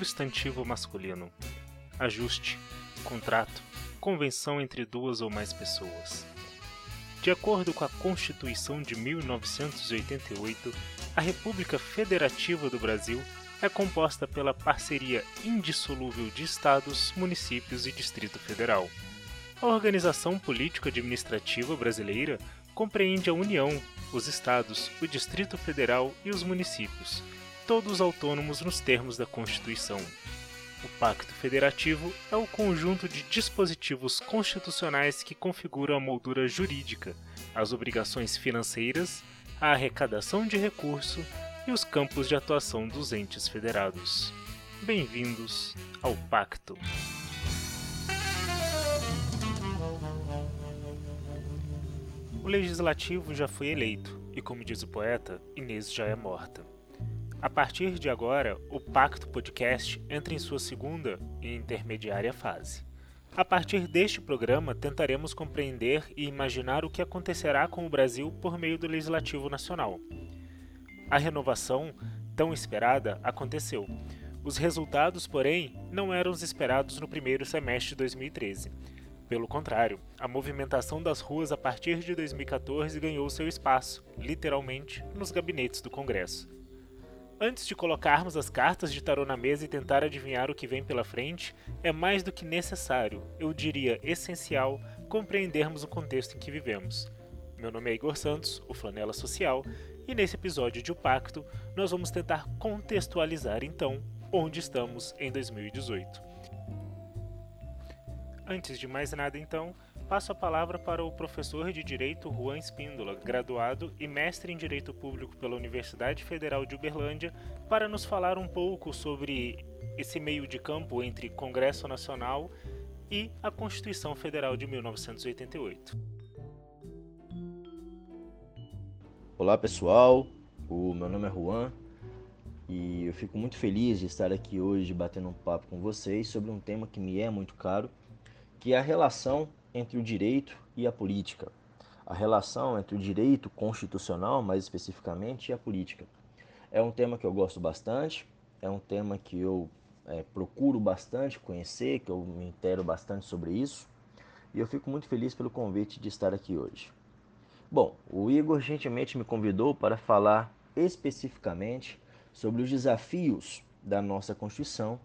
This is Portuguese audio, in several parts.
Substantivo masculino. Ajuste, contrato, convenção entre duas ou mais pessoas. De acordo com a Constituição de 1988, a República Federativa do Brasil é composta pela parceria indissolúvel de estados, municípios e Distrito Federal. A organização político-administrativa brasileira compreende a União, os estados, o Distrito Federal e os municípios, todos autônomos nos termos da Constituição. O Pacto Federativo é o conjunto de dispositivos constitucionais que configuram a moldura jurídica, as obrigações financeiras, a arrecadação de recurso e os campos de atuação dos entes federados. Bem-vindos ao Pacto. O legislativo já foi eleito e, como diz o poeta, Inês já é morta. A partir de agora, o Pacto Podcast entra em sua segunda e intermediária fase. A partir deste programa, tentaremos compreender e imaginar o que acontecerá com o Brasil por meio do Legislativo Nacional. A renovação, tão esperada, aconteceu. Os resultados, porém, não eram os esperados no primeiro semestre de 2013. Pelo contrário, a movimentação das ruas a partir de 2014 ganhou seu espaço, literalmente, nos gabinetes do Congresso. Antes de colocarmos as cartas de tarô na mesa e tentar adivinhar o que vem pela frente, é mais do que necessário, eu diria essencial, compreendermos o contexto em que vivemos. Meu nome é Igor Santos, o Flanela Social, e nesse episódio de O Pacto, nós vamos tentar contextualizar então onde estamos em 2018. Antes de mais nada, então, passo a palavra para o professor de Direito Juan Espíndola, graduado e mestre em Direito Público pela Universidade Federal de Uberlândia, para nos falar um pouco sobre esse meio de campo entre Congresso Nacional e a Constituição Federal de 1988. Olá pessoal, o meu nome é Juan e eu fico muito feliz de estar aqui hoje batendo um papo com vocês sobre um tema que me é muito caro, que é a relação entre o direito e a política. A relação entre o direito constitucional, mais especificamente, e a política. É um tema que eu gosto bastante, é um tema que eu é, procuro bastante conhecer, que eu me intero bastante sobre isso, e eu fico muito feliz pelo convite de estar aqui hoje. Bom, o Igor gentilmente me convidou para falar especificamente sobre os desafios da nossa Constituição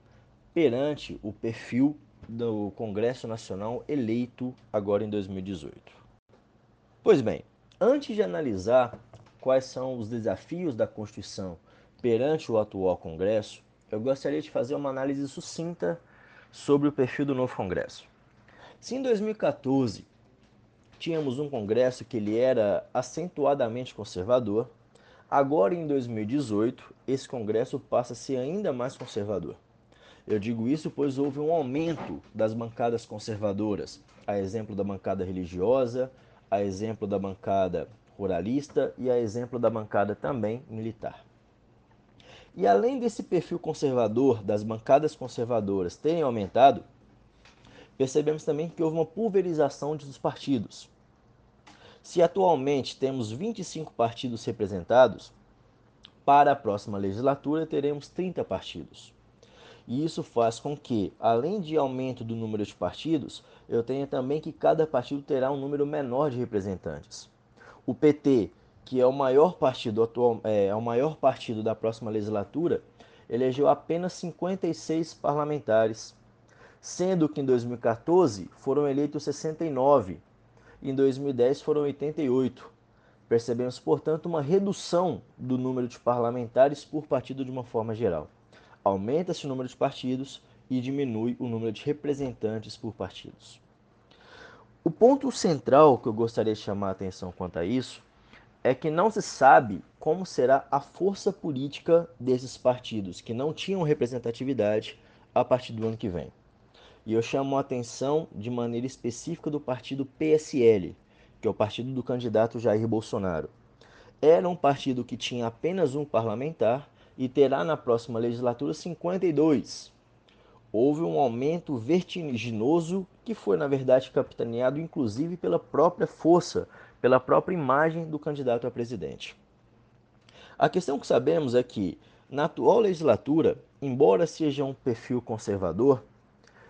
perante o perfil do Congresso Nacional eleito agora em 2018. Pois bem, antes de analisar quais são os desafios da Constituição perante o atual Congresso, eu gostaria de fazer uma análise sucinta sobre o perfil do novo Congresso. Se em 2014 tínhamos um Congresso que ele era acentuadamente conservador, agora em 2018 esse Congresso passa a ser ainda mais conservador. Eu digo isso pois houve um aumento das bancadas conservadoras, a exemplo da bancada religiosa, a exemplo da bancada ruralista e a exemplo da bancada também militar. E além desse perfil conservador das bancadas conservadoras terem aumentado, percebemos também que houve uma pulverização dos partidos. Se atualmente temos 25 partidos representados, para a próxima legislatura teremos 30 partidos. E isso faz com que, além de aumento do número de partidos, eu tenha também que cada partido terá um número menor de representantes. O PT, que é o maior partido atual, é, é o maior partido da próxima legislatura, elegeu apenas 56 parlamentares, sendo que em 2014 foram eleitos 69, e em 2010 foram 88. Percebemos, portanto, uma redução do número de parlamentares por partido de uma forma geral aumenta-se o número de partidos e diminui o número de representantes por partidos. O ponto central que eu gostaria de chamar a atenção quanto a isso é que não se sabe como será a força política desses partidos que não tinham representatividade a partir do ano que vem. E eu chamo a atenção de maneira específica do partido PSL, que é o partido do candidato Jair Bolsonaro. Era um partido que tinha apenas um parlamentar e terá na próxima legislatura 52. Houve um aumento vertiginoso que foi, na verdade, capitaneado inclusive pela própria força, pela própria imagem do candidato a presidente. A questão que sabemos é que Na atual legislatura, embora seja um perfil conservador,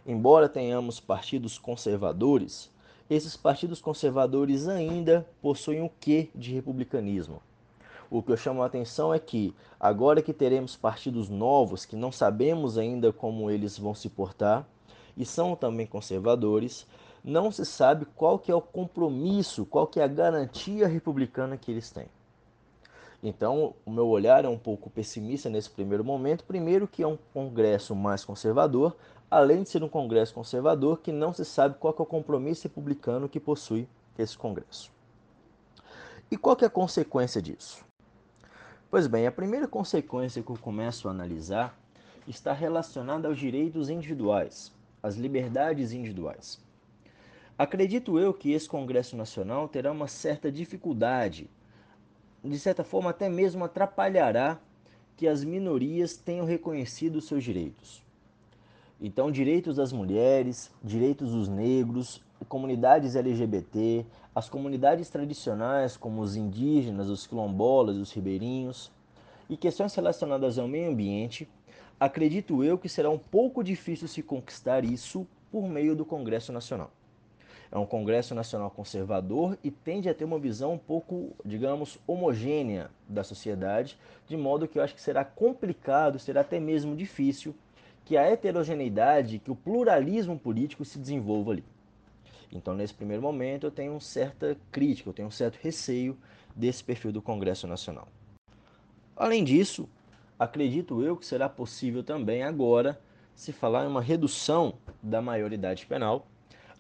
embora tenhamos partidos conservadores, esses partidos conservadores ainda possuem o quê de republicanismo? O que eu chamo a atenção é que, agora que teremos partidos novos que não sabemos ainda como eles vão se portar e são também conservadores, não se sabe qual que é o compromisso, qual que é a garantia republicana que eles têm. Então, o meu olhar é um pouco pessimista nesse primeiro momento. Primeiro, que é um congresso mais conservador, além de ser um congresso conservador, que não se sabe qual é o compromisso republicano que possui esse congresso. E qual que é a consequência disso? Pois bem, a primeira consequência que eu começo a analisar está relacionada aos direitos individuais, às liberdades individuais. Acredito eu que esse Congresso Nacional terá uma certa dificuldade, de certa forma até mesmo atrapalhará que as minorias tenham reconhecido seus direitos. Então, direitos das mulheres, direitos dos negros, comunidades LGBT, as comunidades tradicionais como os indígenas, os quilombolas, os ribeirinhos e questões relacionadas ao meio ambiente, acredito eu que será um pouco difícil se conquistar isso por meio do Congresso Nacional. É um Congresso Nacional conservador e tende a ter uma visão um pouco, digamos, homogênea da sociedade, de modo que eu acho que será complicado, será até mesmo difícil que a heterogeneidade, que o pluralismo político se desenvolva ali. Então, nesse primeiro momento, eu tenho uma certa crítica, eu tenho um certo receio desse perfil do Congresso Nacional. Além disso, acredito eu que será possível também agora se falar em uma redução da maioridade penal,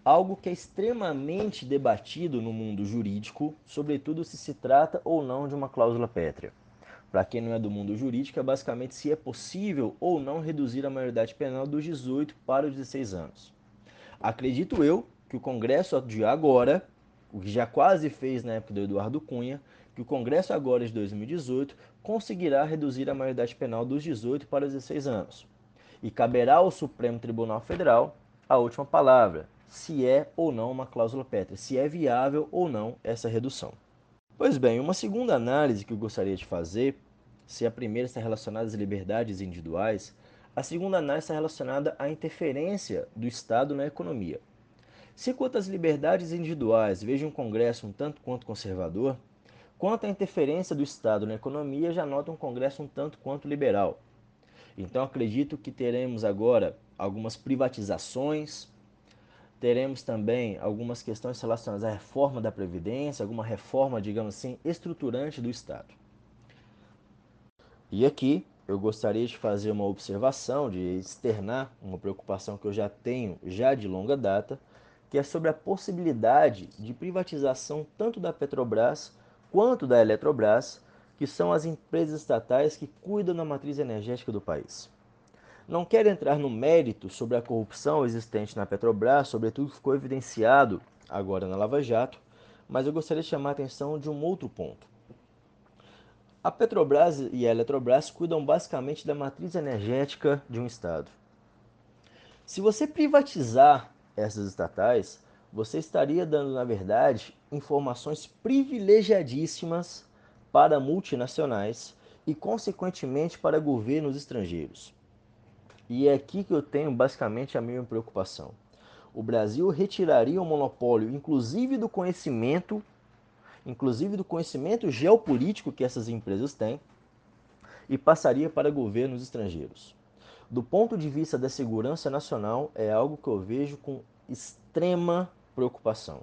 algo que é extremamente debatido no mundo jurídico, sobretudo se se trata ou não de uma cláusula pétrea. Para quem não é do mundo jurídico, é basicamente se é possível ou não reduzir a maioridade penal dos 18 para os 16 anos. Acredito eu que o Congresso de agora, o que já quase fez na época do Eduardo Cunha, que o Congresso agora de 2018 conseguirá reduzir a maioridade penal dos 18 para 16 anos. E caberá ao Supremo Tribunal Federal a última palavra, se é ou não uma cláusula pétrea, se é viável ou não essa redução. Pois bem, uma segunda análise que eu gostaria de fazer, se a primeira está relacionada às liberdades individuais, a segunda análise está relacionada à interferência do Estado na economia. Se quanto às liberdades individuais vejo um Congresso um tanto quanto conservador, quanto à interferência do Estado na economia já noto um Congresso um tanto quanto liberal. Então acredito que teremos agora algumas privatizações, teremos também algumas questões relacionadas à reforma da Previdência, alguma reforma, digamos assim, estruturante do Estado. E aqui eu gostaria de fazer uma observação, de externar uma preocupação que eu já tenho já de longa data, que é sobre a possibilidade de privatização tanto da Petrobras quanto da Eletrobras, que são as empresas estatais que cuidam da matriz energética do país. Não quero entrar no mérito sobre a corrupção existente na Petrobras, sobretudo que ficou evidenciado agora na Lava Jato, mas eu gostaria de chamar a atenção de um outro ponto. A Petrobras e a Eletrobras cuidam basicamente da matriz energética de um estado. Se você privatizar essas estatais, você estaria dando, na verdade, informações privilegiadíssimas para multinacionais e, consequentemente, para governos estrangeiros. E é aqui que eu tenho basicamente a minha preocupação. O Brasil retiraria o monopólio, inclusive do conhecimento, inclusive do conhecimento geopolítico que essas empresas têm, e passaria para governos estrangeiros do ponto de vista da segurança nacional, é algo que eu vejo com extrema preocupação.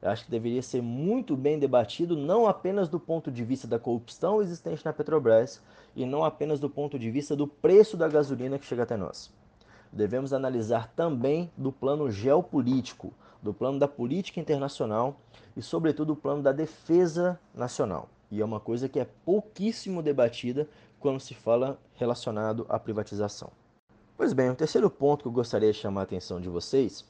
Eu acho que deveria ser muito bem debatido, não apenas do ponto de vista da corrupção existente na Petrobras e não apenas do ponto de vista do preço da gasolina que chega até nós. Devemos analisar também do plano geopolítico, do plano da política internacional e, sobretudo, do plano da defesa nacional. E é uma coisa que é pouquíssimo debatida quando se fala relacionado à privatização. Pois bem, o terceiro ponto que eu gostaria de chamar a atenção de vocês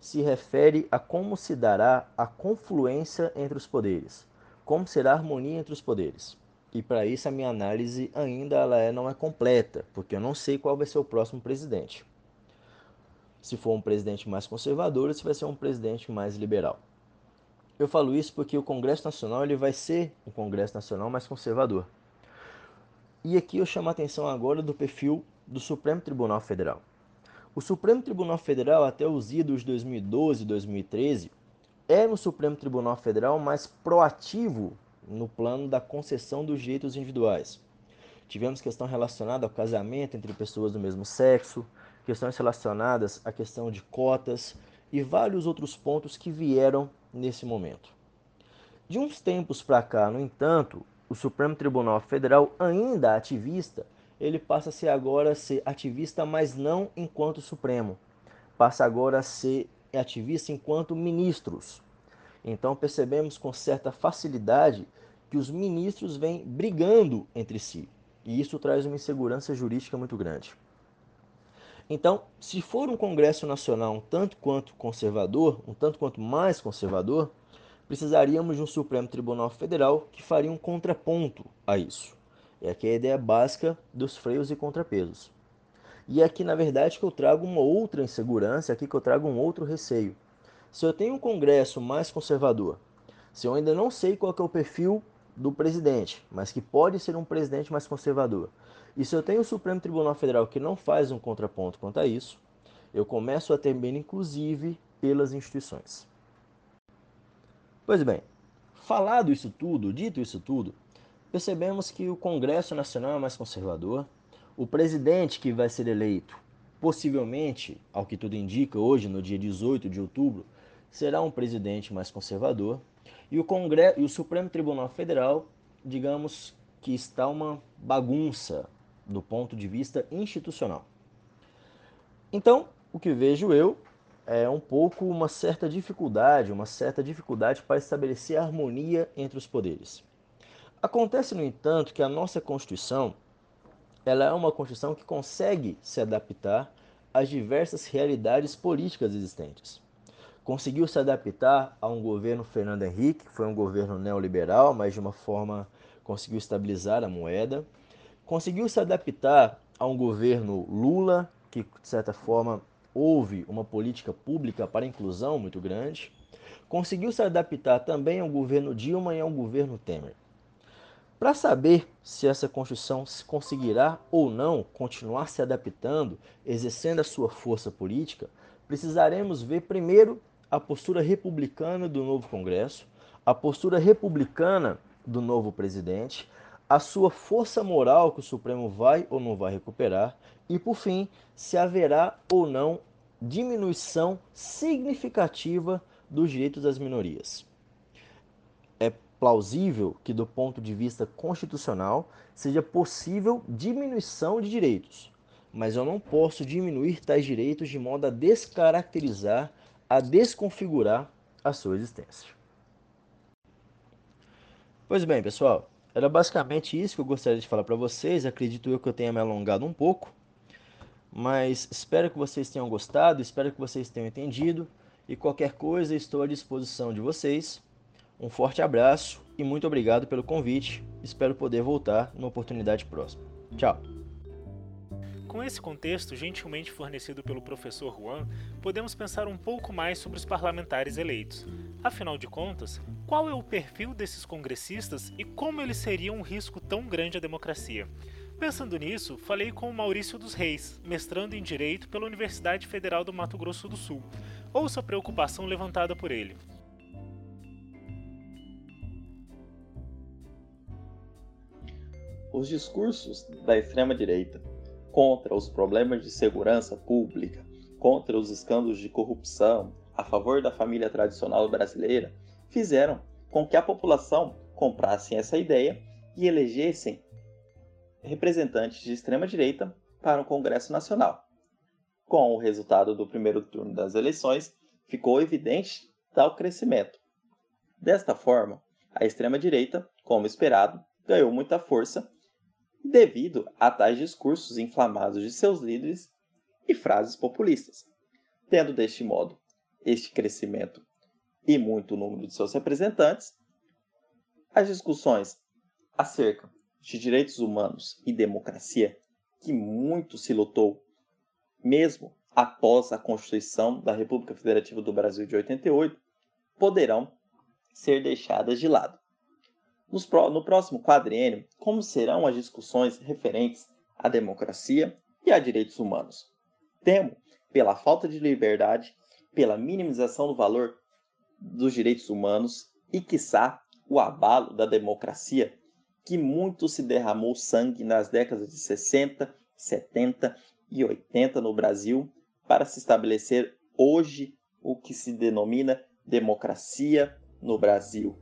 se refere a como se dará a confluência entre os poderes, como será a harmonia entre os poderes. E para isso a minha análise ainda ela é, não é completa, porque eu não sei qual vai ser o próximo presidente. Se for um presidente mais conservador se vai ser um presidente mais liberal. Eu falo isso porque o Congresso Nacional ele vai ser um Congresso Nacional mais conservador. E aqui eu chamo a atenção agora do perfil do Supremo Tribunal Federal. O Supremo Tribunal Federal, até os idos 2012 e 2013, era um Supremo Tribunal Federal mais proativo no plano da concessão dos direitos individuais. Tivemos questão relacionada ao casamento entre pessoas do mesmo sexo, questões relacionadas à questão de cotas e vários outros pontos que vieram nesse momento. De uns tempos para cá, no entanto, o Supremo Tribunal Federal, ainda ativista, ele passa a ser agora ser ativista, mas não enquanto Supremo. Passa agora a ser ativista enquanto ministros. Então percebemos com certa facilidade que os ministros vêm brigando entre si. E isso traz uma insegurança jurídica muito grande. Então, se for um Congresso Nacional um tanto quanto conservador, um tanto quanto mais conservador, precisaríamos de um Supremo Tribunal Federal que faria um contraponto a isso. É aqui a ideia básica dos freios e contrapesos. E aqui, na verdade, que eu trago uma outra insegurança, aqui que eu trago um outro receio. Se eu tenho um Congresso mais conservador, se eu ainda não sei qual é o perfil do presidente, mas que pode ser um presidente mais conservador, e se eu tenho o Supremo Tribunal Federal que não faz um contraponto quanto a isso, eu começo a temer, inclusive, pelas instituições. Pois bem, falado isso tudo, dito isso tudo, percebemos que o Congresso Nacional é mais conservador, o presidente que vai ser eleito, possivelmente, ao que tudo indica, hoje, no dia 18 de outubro, será um presidente mais conservador, e o, Congresso, e o Supremo Tribunal Federal, digamos que está uma bagunça do ponto de vista institucional. Então, o que vejo eu é um pouco uma certa dificuldade, uma certa dificuldade para estabelecer harmonia entre os poderes. Acontece, no entanto, que a nossa Constituição ela é uma Constituição que consegue se adaptar às diversas realidades políticas existentes. Conseguiu se adaptar a um governo Fernando Henrique, que foi um governo neoliberal, mas de uma forma conseguiu estabilizar a moeda conseguiu se adaptar a um governo Lula, que de certa forma houve uma política pública para inclusão muito grande, conseguiu se adaptar também ao governo Dilma e ao governo Temer. Para saber se essa Constituição conseguirá ou não continuar se adaptando, exercendo a sua força política, precisaremos ver primeiro a postura republicana do novo Congresso, a postura republicana do novo presidente, a sua força moral que o Supremo vai ou não vai recuperar e, por fim, se haverá ou não diminuição significativa dos direitos das minorias. Plausível que, do ponto de vista constitucional, seja possível diminuição de direitos, mas eu não posso diminuir tais direitos de modo a descaracterizar, a desconfigurar a sua existência. Pois bem, pessoal, era basicamente isso que eu gostaria de falar para vocês. Acredito eu que eu tenha me alongado um pouco. Mas espero que vocês tenham gostado, espero que vocês tenham entendido. E qualquer coisa, estou à disposição de vocês. Um forte abraço e muito obrigado pelo convite. Espero poder voltar numa oportunidade próxima. Tchau! Com esse contexto gentilmente fornecido pelo professor Juan, podemos pensar um pouco mais sobre os parlamentares eleitos. Afinal de contas, qual é o perfil desses congressistas e como eles seriam um risco tão grande à democracia? Pensando nisso, falei com o Maurício dos Reis, mestrando em Direito pela Universidade Federal do Mato Grosso do Sul. Ouça a preocupação levantada por ele. Os discursos da extrema-direita contra os problemas de segurança pública, contra os escândalos de corrupção, a favor da família tradicional brasileira, fizeram com que a população comprasse essa ideia e elegessem representantes de extrema direita para o Congresso Nacional. Com o resultado do primeiro turno das eleições, ficou evidente tal crescimento. Desta forma, a extrema direita, como esperado, ganhou muita força devido a tais discursos inflamados de seus líderes e frases populistas. Tendo deste modo este crescimento e muito número de seus representantes, as discussões acerca de direitos humanos e democracia, que muito se lutou, mesmo após a Constituição da República Federativa do Brasil de 88, poderão ser deixadas de lado. No próximo quadriênio como serão as discussões referentes à democracia e a direitos humanos. Temo pela falta de liberdade, pela minimização do valor dos direitos humanos e, quiçá, o abalo da democracia, que muito se derramou sangue nas décadas de 60, 70 e 80 no Brasil para se estabelecer hoje o que se denomina democracia no Brasil.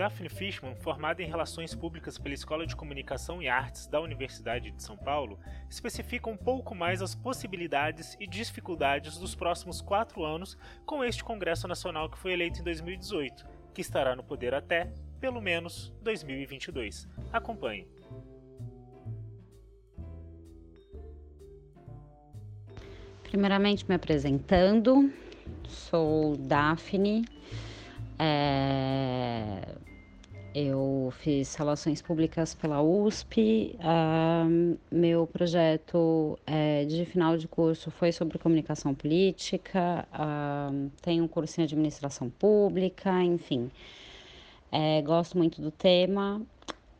Daphne Fishman, formada em Relações Públicas pela Escola de Comunicação e Artes da Universidade de São Paulo, especifica um pouco mais as possibilidades e dificuldades dos próximos quatro anos com este Congresso Nacional que foi eleito em 2018, que estará no poder até, pelo menos, 2022. Acompanhe. Primeiramente, me apresentando, sou Daphne. É eu fiz relações públicas pela USP. Uh, meu projeto é, de final de curso foi sobre comunicação política. Uh, tenho um curso em administração pública, enfim. É, gosto muito do tema.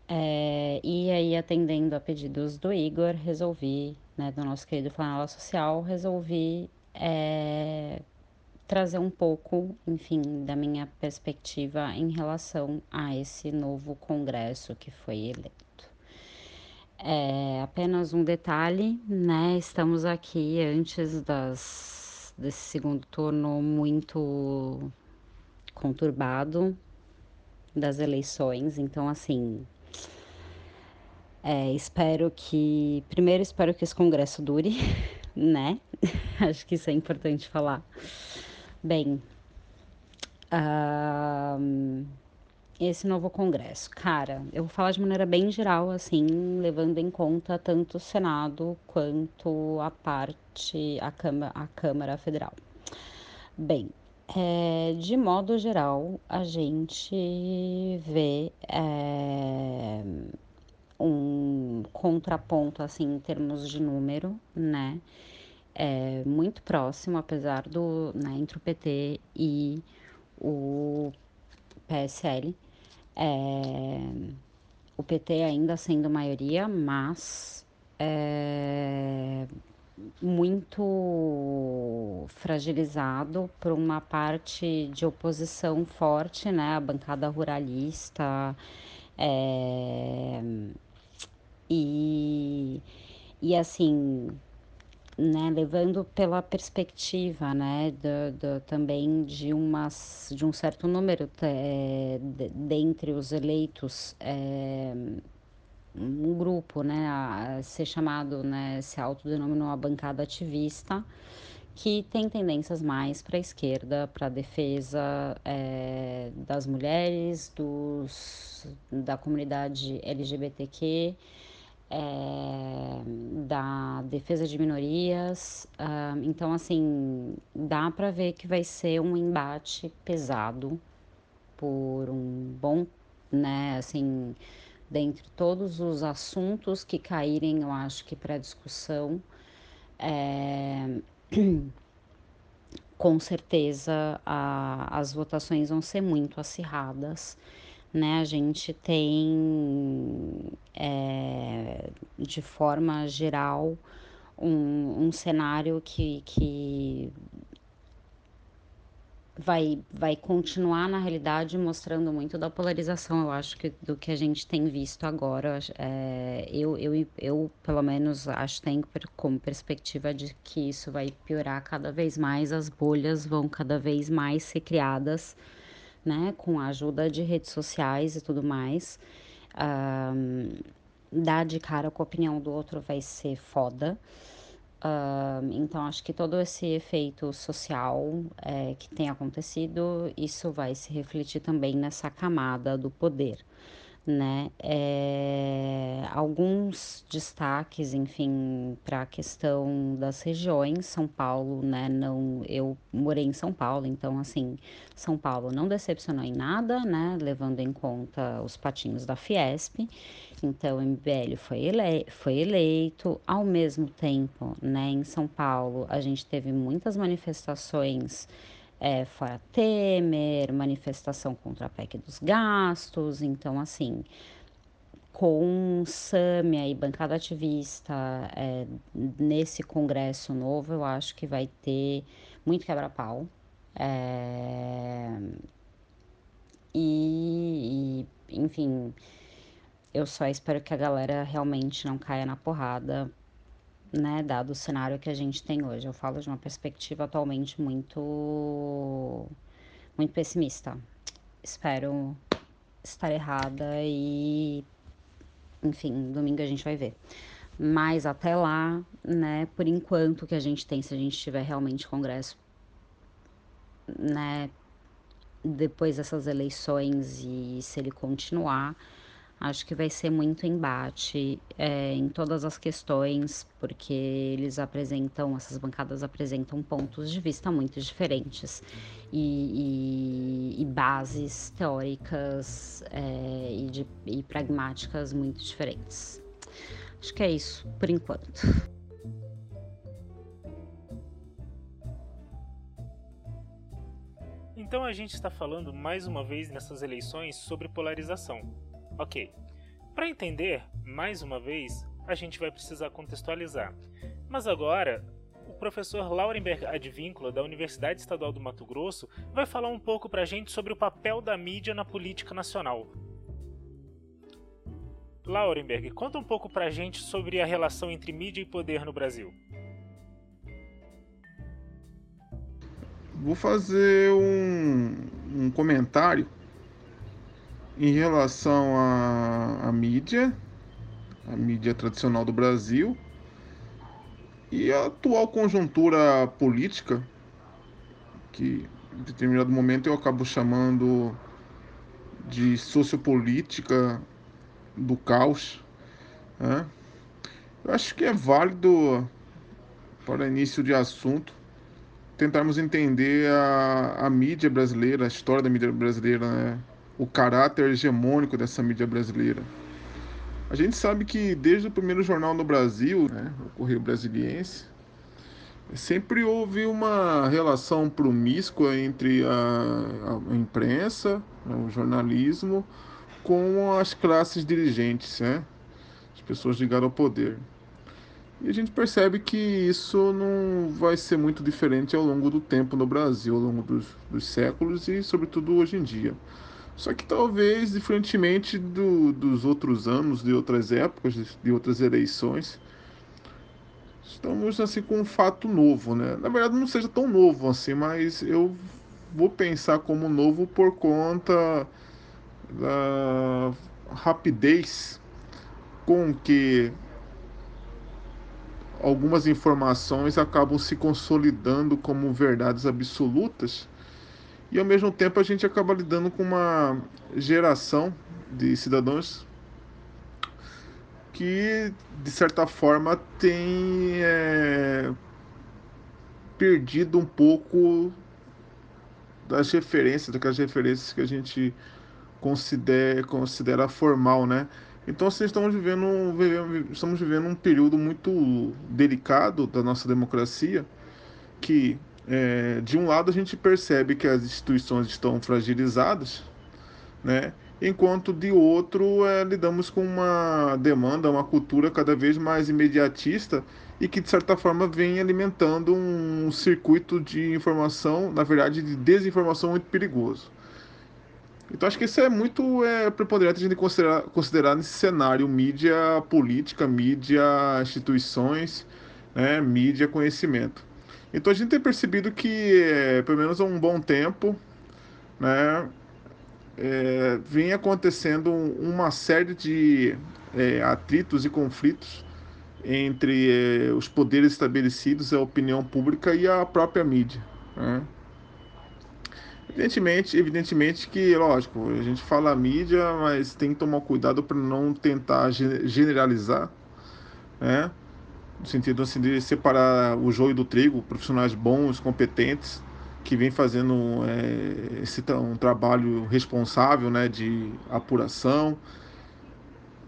É, e aí, atendendo a pedidos do Igor, resolvi, né, do nosso querido Flanela Social, resolvi é, trazer um pouco, enfim, da minha perspectiva em relação a esse novo Congresso que foi eleito. É, apenas um detalhe, né? Estamos aqui antes das, desse segundo turno muito conturbado das eleições, então assim. É, espero que. Primeiro, espero que esse congresso dure, né? Acho que isso é importante falar. Bem, uh, esse novo congresso, cara, eu vou falar de maneira bem geral, assim, levando em conta tanto o Senado quanto a parte, a Câmara, a Câmara Federal. Bem, é, de modo geral, a gente vê é, um contraponto, assim, em termos de número, né? É, muito próximo, apesar do né, entre o PT e o PSL. É, o PT ainda sendo maioria, mas é, muito fragilizado por uma parte de oposição forte, né? A bancada ruralista. É, e, e assim, né, levando pela perspectiva, né, do, do, também de, umas, de um certo número é, de, dentre os eleitos, é, um grupo, né, a ser chamado, né, se autodenominou a bancada ativista, que tem tendências mais para a esquerda, para a defesa é, das mulheres, dos, da comunidade LGBTQ, é, da defesa de minorias. Uh, então, assim, dá para ver que vai ser um embate pesado por um bom, né, assim, dentre todos os assuntos que caírem, eu acho que para discussão, é, com certeza a, as votações vão ser muito acirradas né? A gente tem, é, de forma geral, um, um cenário que, que vai, vai continuar, na realidade, mostrando muito da polarização, eu acho, que do que a gente tem visto agora. É, eu, eu, eu, pelo menos, acho tenho como perspectiva de que isso vai piorar cada vez mais, as bolhas vão cada vez mais ser criadas né, com a ajuda de redes sociais e tudo mais. Um, dar de cara com a opinião do outro vai ser foda. Um, então, acho que todo esse efeito social é, que tem acontecido, isso vai se refletir também nessa camada do poder né? É, alguns destaques, enfim, para a questão das regiões, São Paulo, né? Não, eu morei em São Paulo, então assim, São Paulo não decepcionou em nada, né? Levando em conta os patinhos da Fiesp. Então, o MBL foi, ele foi eleito. Ao mesmo tempo, né? Em São Paulo, a gente teve muitas manifestações é, fora Temer, manifestação contra a PEC dos gastos, então assim, com Sâmia e bancada ativista é, nesse congresso novo, eu acho que vai ter muito quebra-pau. É, e, e, enfim, eu só espero que a galera realmente não caia na porrada, né, dado o cenário que a gente tem hoje. Eu falo de uma perspectiva atualmente muito muito pessimista. Espero estar errada e enfim, domingo a gente vai ver. Mas até lá, né, por enquanto que a gente tem, se a gente tiver realmente congresso, né, depois dessas eleições e se ele continuar, Acho que vai ser muito embate é, em todas as questões, porque eles apresentam, essas bancadas apresentam pontos de vista muito diferentes e, e, e bases teóricas é, e, de, e pragmáticas muito diferentes. Acho que é isso por enquanto. Então a gente está falando mais uma vez nessas eleições sobre polarização. Ok. Para entender, mais uma vez, a gente vai precisar contextualizar. Mas agora, o professor Laurenberg Advíncula, da Universidade Estadual do Mato Grosso, vai falar um pouco para a gente sobre o papel da mídia na política nacional. Laurenberg, conta um pouco para a gente sobre a relação entre mídia e poder no Brasil. Vou fazer um, um comentário em relação à, à mídia, a mídia tradicional do Brasil e a atual conjuntura política, que em determinado momento eu acabo chamando de sociopolítica do caos. Né? Eu acho que é válido, para início de assunto, tentarmos entender a, a mídia brasileira, a história da mídia brasileira, né? O caráter hegemônico dessa mídia brasileira. A gente sabe que desde o primeiro jornal no Brasil, né, o Correio Brasiliense, sempre houve uma relação promíscua entre a, a imprensa, né, o jornalismo, com as classes dirigentes, né, as pessoas ligadas ao poder. E a gente percebe que isso não vai ser muito diferente ao longo do tempo no Brasil, ao longo dos, dos séculos e, sobretudo, hoje em dia. Só que talvez, diferentemente do, dos outros anos, de outras épocas, de outras eleições, estamos assim com um fato novo, né? Na verdade não seja tão novo assim, mas eu vou pensar como novo por conta da rapidez com que algumas informações acabam se consolidando como verdades absolutas e ao mesmo tempo a gente acaba lidando com uma geração de cidadãos que, de certa forma, tem é, perdido um pouco das referências, daquelas referências que a gente considera, considera formal, né? Então, assim, estamos vivendo, estamos vivendo um período muito delicado da nossa democracia, que é, de um lado a gente percebe que as instituições estão fragilizadas, né? enquanto de outro é, lidamos com uma demanda, uma cultura cada vez mais imediatista e que de certa forma vem alimentando um circuito de informação, na verdade de desinformação muito perigoso. Então acho que isso é muito é, preponderante a gente considerar, considerar nesse cenário mídia política, mídia instituições, né, mídia conhecimento. Então a gente tem percebido que, é, pelo menos há um bom tempo, né, é, vem acontecendo uma série de é, atritos e conflitos entre os poderes estabelecidos, a opinião pública e a própria mídia. Né? Evidentemente, evidentemente que, lógico, a gente fala mídia, mas tem que tomar cuidado para não tentar generalizar, né? No sentido assim, de separar o joio do trigo, profissionais bons, competentes, que vem fazendo é, esse um trabalho responsável né, de apuração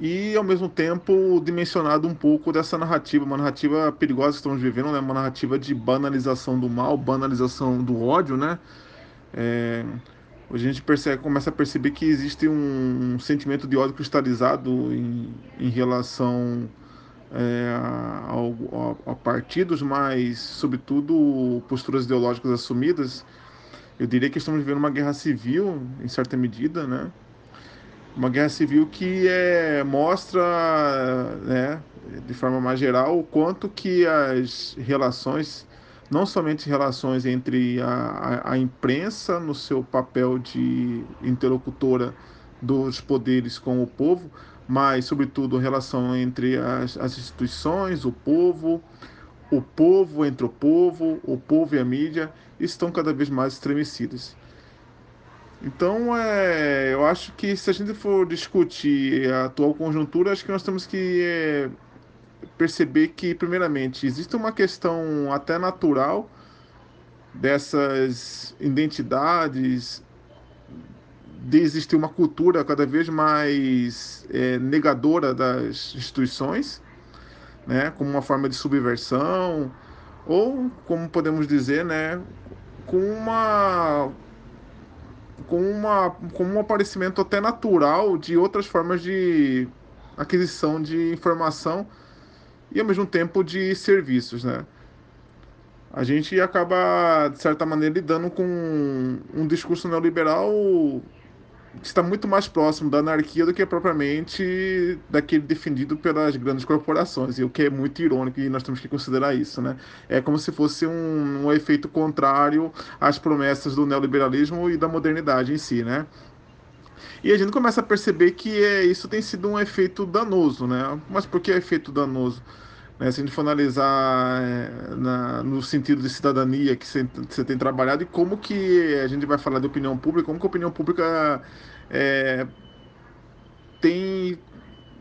e ao mesmo tempo dimensionado um pouco dessa narrativa, uma narrativa perigosa que estamos vivendo, né? uma narrativa de banalização do mal, banalização do ódio, né? É, a gente percebe, começa a perceber que existe um, um sentimento de ódio cristalizado em, em relação é, ao, a, a partidos, mas sobretudo posturas ideológicas assumidas. Eu diria que estamos vivendo uma guerra civil, em certa medida, né? uma guerra civil que é, mostra, né, de forma mais geral, o quanto que as relações, não somente relações entre a, a, a imprensa no seu papel de interlocutora dos poderes com o povo, mas, sobretudo, a relação entre as, as instituições, o povo, o povo entre o povo, o povo e a mídia, estão cada vez mais estremecidas. Então, é, eu acho que se a gente for discutir a atual conjuntura, acho que nós temos que é, perceber que, primeiramente, existe uma questão até natural dessas identidades, de existir uma cultura cada vez mais é, negadora das instituições, né, como uma forma de subversão, ou, como podemos dizer, né, com uma com, uma, com um aparecimento até natural de outras formas de aquisição de informação e ao mesmo tempo de serviços, né? A gente acaba, de certa maneira, lidando com um discurso neoliberal está muito mais próximo da anarquia do que propriamente daquele defendido pelas grandes corporações, e o que é muito irônico e nós temos que considerar isso, né? É como se fosse um, um efeito contrário às promessas do neoliberalismo e da modernidade em si, né? E a gente começa a perceber que é, isso tem sido um efeito danoso, né? Mas por que é efeito danoso? Né? Se a gente for analisar é, na, no sentido de cidadania que você, tem trabalhado e como que a gente vai falar de opinião pública, como que a opinião pública é, tem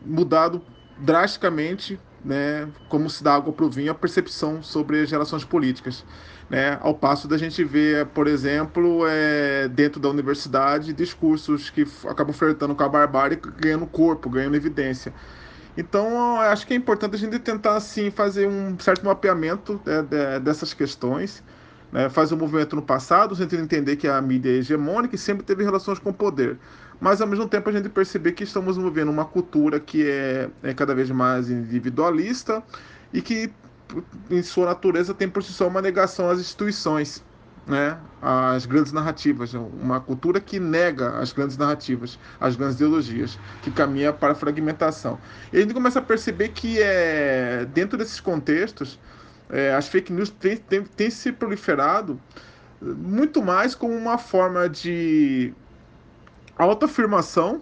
mudado drasticamente, né, como se dá água para o vinho, a percepção sobre as relações políticas. Né, ao passo da gente ver, por exemplo, é, dentro da universidade, discursos que acabam flertando com a barbárie, ganhando corpo, ganhando evidência. Então, acho que é importante a gente tentar, assim, fazer um certo mapeamento né, de, dessas questões, né, fazer um movimento no passado, gente entender que a mídia é hegemônica e sempre teve relações com o poder. Mas, ao mesmo tempo, a gente perceber que estamos vivendo uma cultura que é, é cada vez mais individualista e que, em sua natureza, tem por si só uma negação às instituições né, as grandes narrativas, uma cultura que nega as grandes narrativas, as grandes ideologias, que caminha para a fragmentação. E a gente começa a perceber que é, dentro desses contextos, é, as fake news têm tem se proliferado muito mais como uma forma de autoafirmação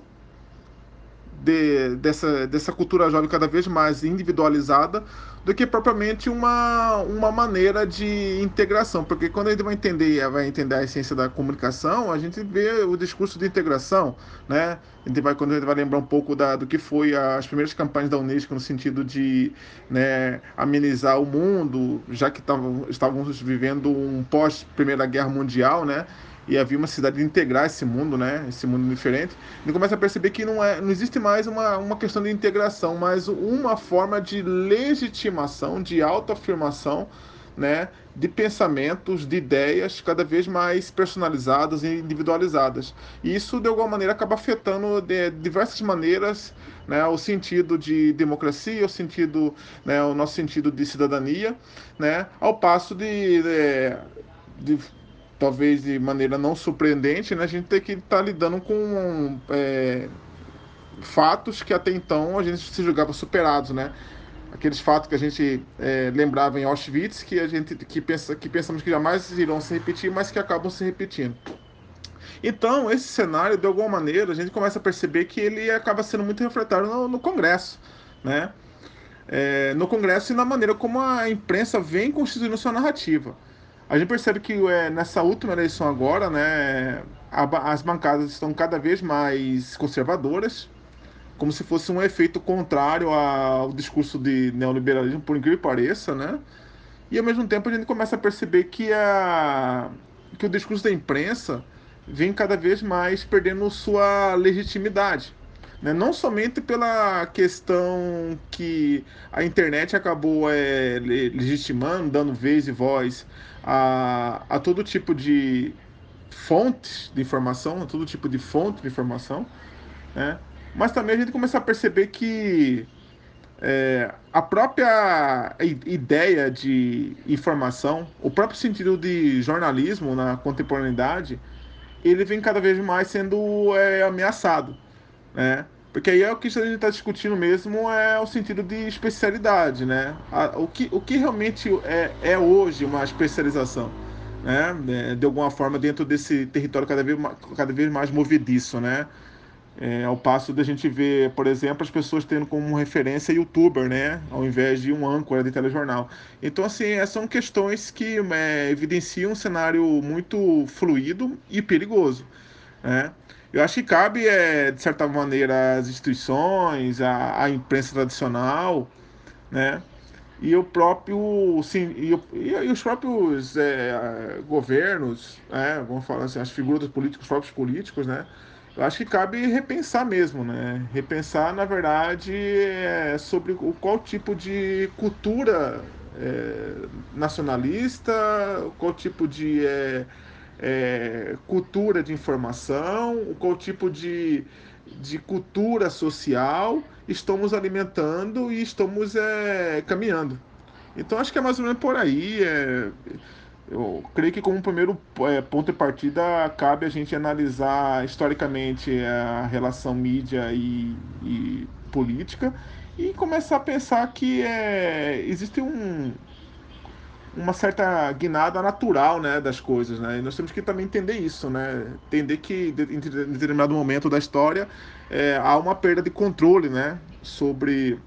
de, dessa, dessa cultura jovem cada vez mais individualizada do que propriamente uma, uma maneira de integração. Porque quando a gente vai entender, vai entender a essência da comunicação, a gente vê o discurso de integração, né? A gente vai, quando a gente vai lembrar um pouco da, do que foi as primeiras campanhas da Unesco no sentido de né, amenizar o mundo, já que tavam, estávamos vivendo um pós-Primeira Guerra Mundial, né? E havia uma cidade de integrar esse mundo, né? Esse mundo diferente. E começa a perceber que não, é, não existe mais uma, uma questão de integração, mas uma forma de legitimação, de autoafirmação, né? De pensamentos, de ideias cada vez mais personalizadas e individualizadas. E isso, de alguma maneira, acaba afetando de diversas maneiras né, o sentido de democracia, o sentido, né, o nosso sentido de cidadania, né, ao passo de, de, de talvez de maneira não surpreendente, né, a gente tem que estar tá lidando com é, fatos que até então a gente se julgava superados, né? Aqueles fatos que a gente é, lembrava em Auschwitz, que a gente que, pensa, que pensamos que jamais irão se repetir, mas que acabam se repetindo. Então, esse cenário, de alguma maneira, a gente começa a perceber que ele acaba sendo muito refletido no, no Congresso, né? É, no Congresso e na maneira como a imprensa vem constituindo sua narrativa. A gente percebe que é, nessa última eleição agora, né, a, as bancadas estão cada vez mais conservadoras, como se fosse um efeito contrário ao discurso de neoliberalismo, por incrível que pareça, né? E ao mesmo tempo a gente começa a perceber que, a, que o discurso da imprensa vem cada vez mais perdendo sua legitimidade. Né? Não somente pela questão que a internet acabou é, legitimando, dando vez e voz a, a todo tipo de fontes de informação, a todo tipo de fonte de informação, né? mas também a gente começa a perceber que é, a própria ideia de informação, o próprio sentido de jornalismo na contemporaneidade, ele vem cada vez mais sendo é, ameaçado, né? Porque aí é o que a gente está discutindo mesmo é o sentido de especialidade, né? A, o, que, o que realmente é, é hoje uma especialização, né? De alguma forma dentro desse território cada vez, cada vez mais movediço, né? É, ao passo da gente ver, por exemplo, as pessoas tendo como referência youtuber, né? Ao invés de um âncora de telejornal. Então, assim, é, são questões que é, evidenciam um cenário muito fluido e perigoso, né? Eu acho que cabe, é, de certa maneira, as instituições, a, imprensa tradicional, né? E o próprio, sim, e, e, os próprios é, governos, né? vamos falar assim, as figuras políticos, os próprios políticos, né? Eu acho que cabe repensar mesmo, né? Repensar, na verdade, é, sobre o, qual tipo de cultura é, nacionalista, qual tipo de é, cultura de informação, qual tipo de, de cultura social estamos alimentando e estamos é, caminhando. Então acho que é mais ou menos por aí. É, eu creio que como primeiro é, ponto de partida cabe a gente analisar historicamente a relação mídia e, e política e começar a pensar que é, existe um, uma certa guinada natural né, das coisas. Né? E nós temos que também entender isso, né? entender que em determinado momento da história é, há uma perda de controle né, sobre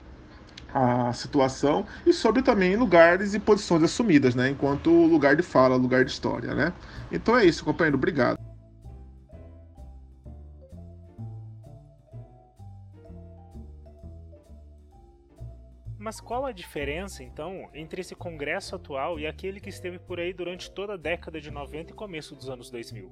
a situação e sobre também lugares e posições assumidas, né? Enquanto lugar de fala, lugar de história, né? Então é isso, companheiro. Obrigado. Mas qual a diferença, então, entre esse Congresso atual e aquele que esteve por aí durante toda a década de 90 e começo dos anos 2000?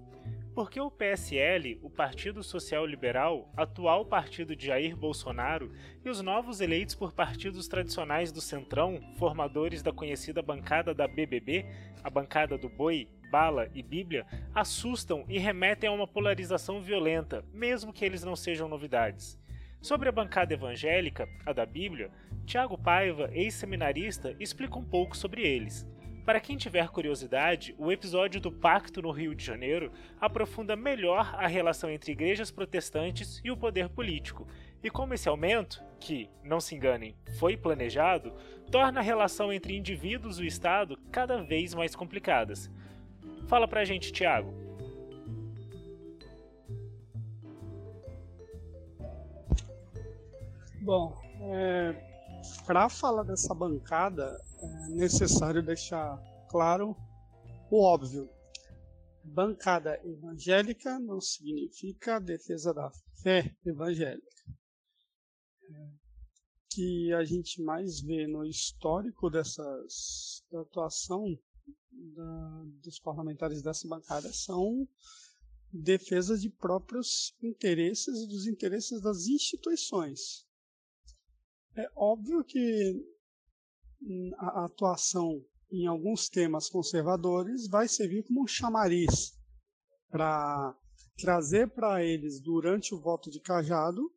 Porque o PSL, o Partido Social Liberal, atual partido de Jair Bolsonaro, e os novos eleitos por partidos tradicionais do Centrão, formadores da conhecida bancada da BBB, a bancada do Boi, Bala e Bíblia, assustam e remetem a uma polarização violenta, mesmo que eles não sejam novidades. Sobre a bancada evangélica, a da Bíblia, Tiago Paiva, ex-seminarista, explica um pouco sobre eles. Para quem tiver curiosidade, o episódio do Pacto no Rio de Janeiro aprofunda melhor a relação entre igrejas protestantes e o poder político, e como esse aumento, que, não se enganem, foi planejado, torna a relação entre indivíduos e o Estado cada vez mais complicadas. Fala pra gente, Tiago. Bom, é, para falar dessa bancada, é necessário deixar claro o óbvio. Bancada evangélica não significa defesa da fé evangélica. Que a gente mais vê no histórico dessas, da atuação da, dos parlamentares dessa bancada são defesas de próprios interesses e dos interesses das instituições. É óbvio que a atuação em alguns temas conservadores vai servir como um chamariz para trazer para eles, durante o voto de cajado,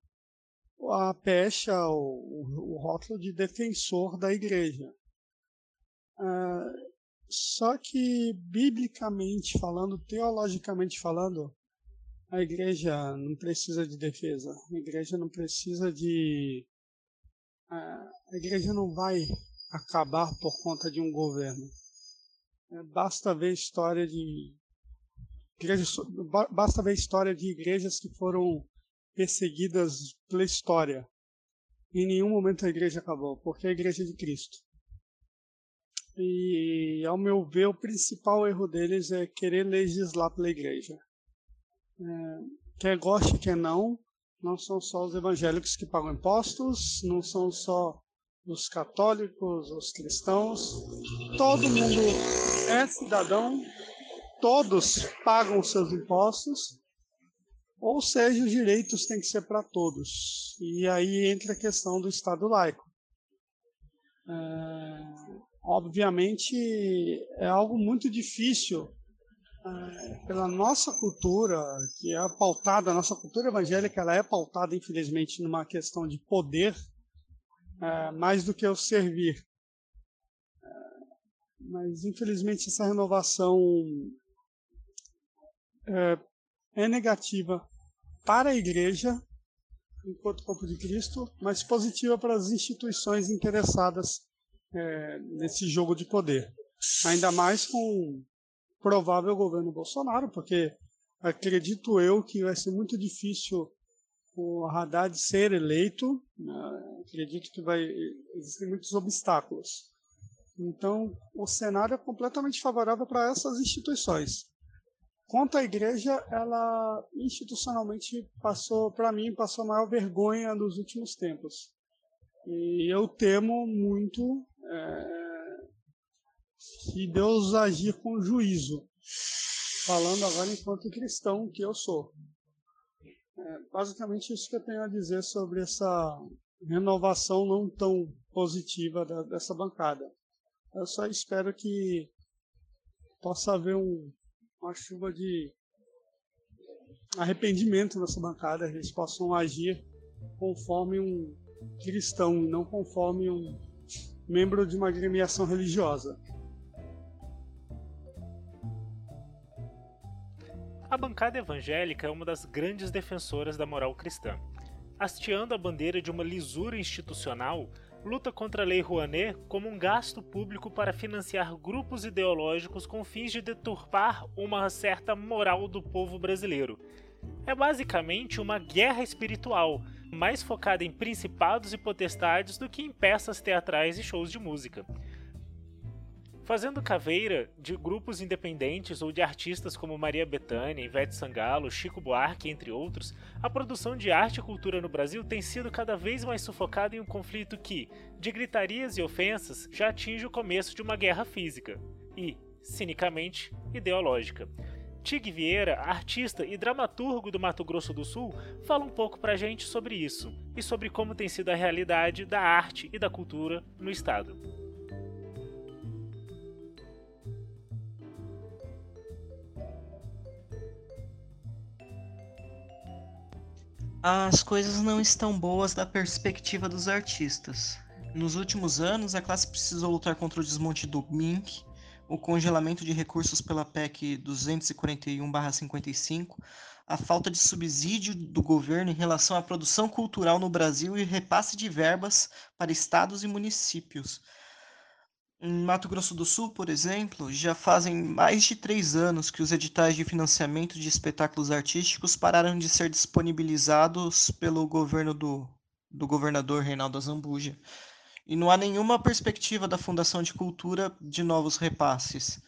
a pecha, o, o rótulo de defensor da igreja. Uh, só que, biblicamente falando, teologicamente falando, a igreja não precisa de defesa. A igreja não precisa de. A igreja não vai acabar por conta de um governo. É, basta ver história de igrejas, basta ver história de igrejas que foram perseguidas pela história. Em nenhum momento a igreja acabou, porque é a igreja de Cristo. E, ao meu ver, o principal erro deles é querer legislar pela igreja. É, quer goste, quer não, não são só os evangélicos que pagam impostos, não são só os católicos, os cristãos, todo mundo é cidadão, todos pagam seus impostos. ou seja, os direitos têm que ser para todos. E aí entra a questão do Estado laico. É, obviamente, é algo muito difícil pela nossa cultura, que é pautada, a nossa cultura evangélica, ela é pautada, infelizmente, numa questão de poder, é, mais do que o servir. É, mas, infelizmente, essa renovação é, é negativa para a igreja, enquanto corpo de Cristo, mas positiva para as instituições interessadas é, nesse jogo de poder. Ainda mais com provável governo Bolsonaro, porque acredito eu que vai ser muito difícil o Haddad ser eleito. Né? Acredito que vai existir muitos obstáculos. Então, o cenário é completamente favorável para essas instituições. Quanto à igreja, ela institucionalmente passou, para mim, passou a maior vergonha nos últimos tempos. E eu temo muito é, e Deus agir com juízo. Falando agora enquanto cristão que eu sou. É basicamente isso que eu tenho a dizer sobre essa renovação não tão positiva da, dessa bancada. Eu só espero que possa haver um, uma chuva de arrependimento nessa bancada, eles possam agir conforme um cristão, não conforme um membro de uma agremiação religiosa. A bancada evangélica é uma das grandes defensoras da moral cristã. Hasteando a bandeira de uma lisura institucional, luta contra a Lei Rouanet como um gasto público para financiar grupos ideológicos com fins de deturpar uma certa moral do povo brasileiro. É basicamente uma guerra espiritual, mais focada em principados e potestades do que em peças teatrais e shows de música. Fazendo caveira de grupos independentes ou de artistas como Maria Bethânia, Ivete Sangalo, Chico Buarque, entre outros, a produção de arte e cultura no Brasil tem sido cada vez mais sufocada em um conflito que, de gritarias e ofensas, já atinge o começo de uma guerra física e, cinicamente, ideológica. Tig Vieira, artista e dramaturgo do Mato Grosso do Sul, fala um pouco pra gente sobre isso e sobre como tem sido a realidade da arte e da cultura no estado. As coisas não estão boas da perspectiva dos artistas. Nos últimos anos, a classe precisou lutar contra o desmonte do MINC, o congelamento de recursos pela PEC 241-55, a falta de subsídio do governo em relação à produção cultural no Brasil e repasse de verbas para estados e municípios. Em Mato Grosso do Sul, por exemplo, já fazem mais de três anos que os editais de financiamento de espetáculos artísticos pararam de ser disponibilizados pelo governo do, do governador Reinaldo Azambuja. E não há nenhuma perspectiva da Fundação de Cultura de novos repasses.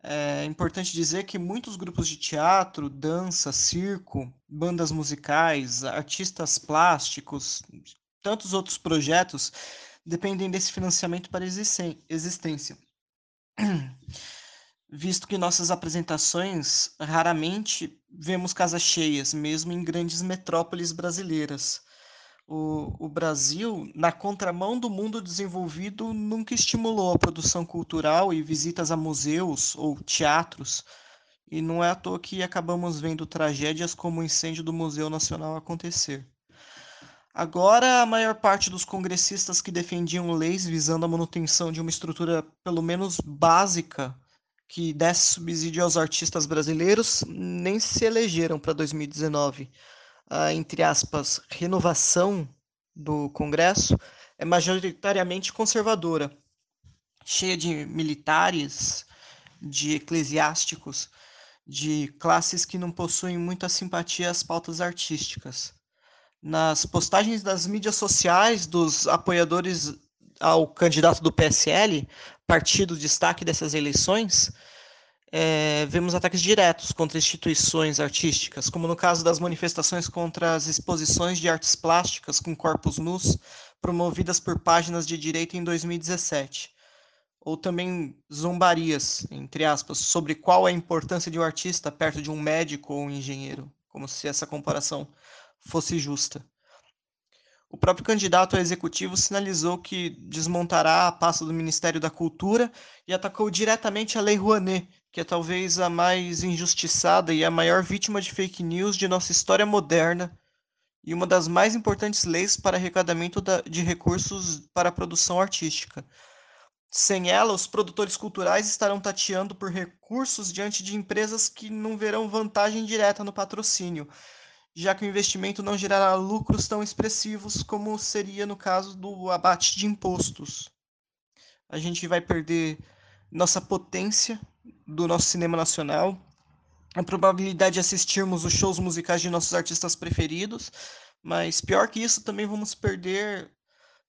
É importante dizer que muitos grupos de teatro, dança, circo, bandas musicais, artistas plásticos, tantos outros projetos dependem desse financiamento para existência. Visto que nossas apresentações raramente vemos casas cheias, mesmo em grandes metrópoles brasileiras. O, o, Brasil, na contramão do mundo desenvolvido, nunca estimulou a produção cultural e visitas a museus ou teatros. E não é à toa que acabamos vendo tragédias como o incêndio do Museu Nacional acontecer. Agora, a maior parte dos congressistas que defendiam leis visando a manutenção de uma estrutura pelo menos básica que desse subsídio aos artistas brasileiros nem se elegeram para 2019. A, entre aspas, renovação do Congresso é majoritariamente conservadora, cheia de militares, de eclesiásticos, de classes que não possuem muita simpatia às pautas artísticas nas postagens das mídias sociais dos apoiadores ao candidato do PSL, partido destaque dessas eleições, é, vemos ataques diretos contra instituições artísticas, como no caso das manifestações contra as exposições de artes plásticas com corpos nus promovidas por páginas de direita em 2017. Ou também zombarias, entre aspas, sobre qual é a importância de um artista perto de um médico ou um engenheiro, como se essa comparação fosse justa. O próprio candidato a executivo sinalizou que desmontará a pasta do Ministério da Cultura e atacou diretamente a Lei Rouanet, que é talvez a mais injustiçada e a maior vítima de fake news de nossa história moderna e uma das mais importantes leis para arrecadamento de recursos para a produção artística. Sem ela, os produtores culturais estarão tateando por recursos diante de empresas que não verão vantagem direta no patrocínio já que o investimento não gerará lucros tão expressivos como seria no caso do abate de impostos. A gente vai perder nossa potência do nosso cinema nacional, a probabilidade de assistirmos os shows musicais de nossos artistas preferidos, mas pior que isso, também vamos perder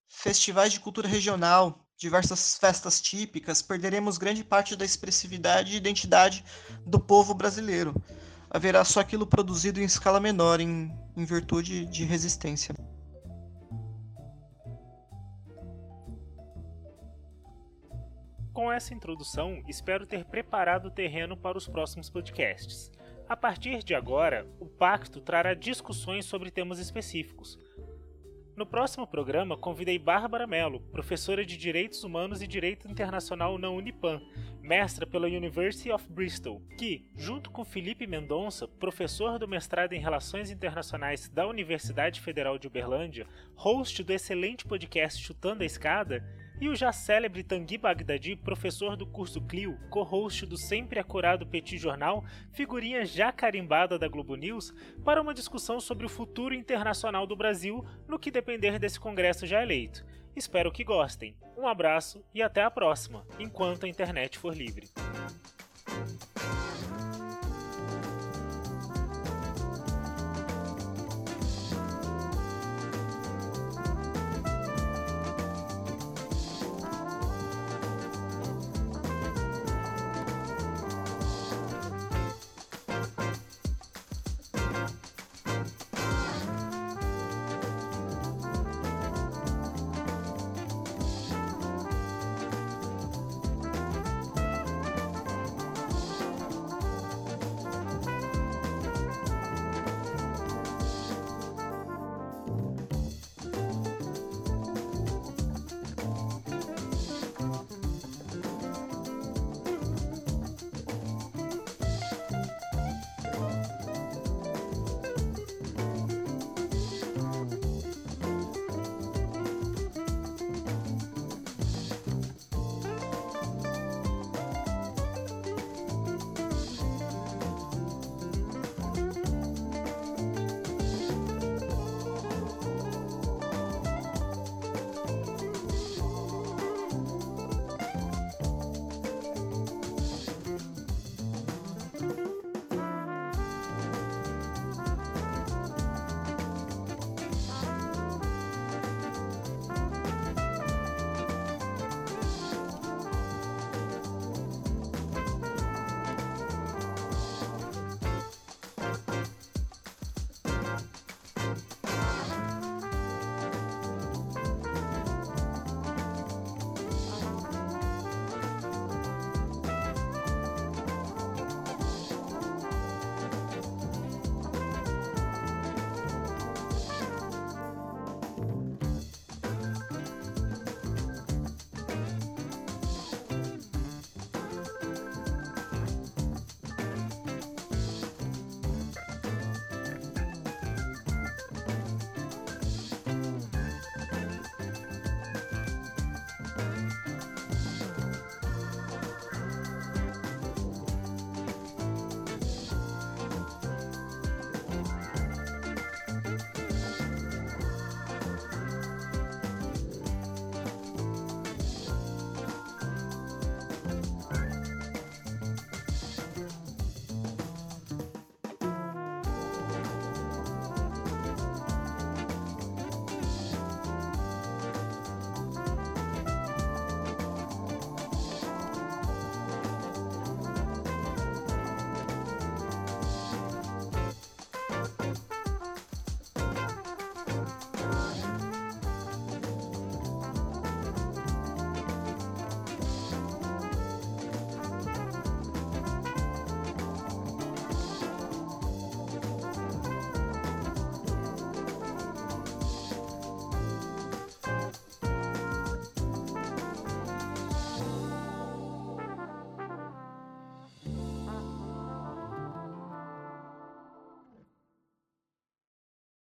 festivais de cultura regional, diversas festas típicas, perderemos grande parte da expressividade e identidade do povo brasileiro haverá só aquilo produzido em escala menor, em, em virtude de resistência. Com essa introdução, espero ter preparado o terreno para os próximos podcasts. A partir de agora, o Pacto trará discussões sobre temas específicos, no próximo programa, convidei Bárbara Mello, professora de Direitos Humanos e Direito Internacional na Unipan, mestra pela University of Bristol, que, junto com Felipe Mendonça, professor do mestrado em Relações Internacionais da Universidade Federal de Uberlândia, host do excelente podcast Chutando a Escada, e o já célebre Tanguy Bagdadi, professor do curso Clio, co-host do sempre acurado Petit Jornal, figurinha já carimbada da Globo News, para uma discussão sobre o futuro internacional do Brasil no que depender desse congresso já eleito. Espero que gostem. Um abraço e até a próxima, enquanto a internet for livre.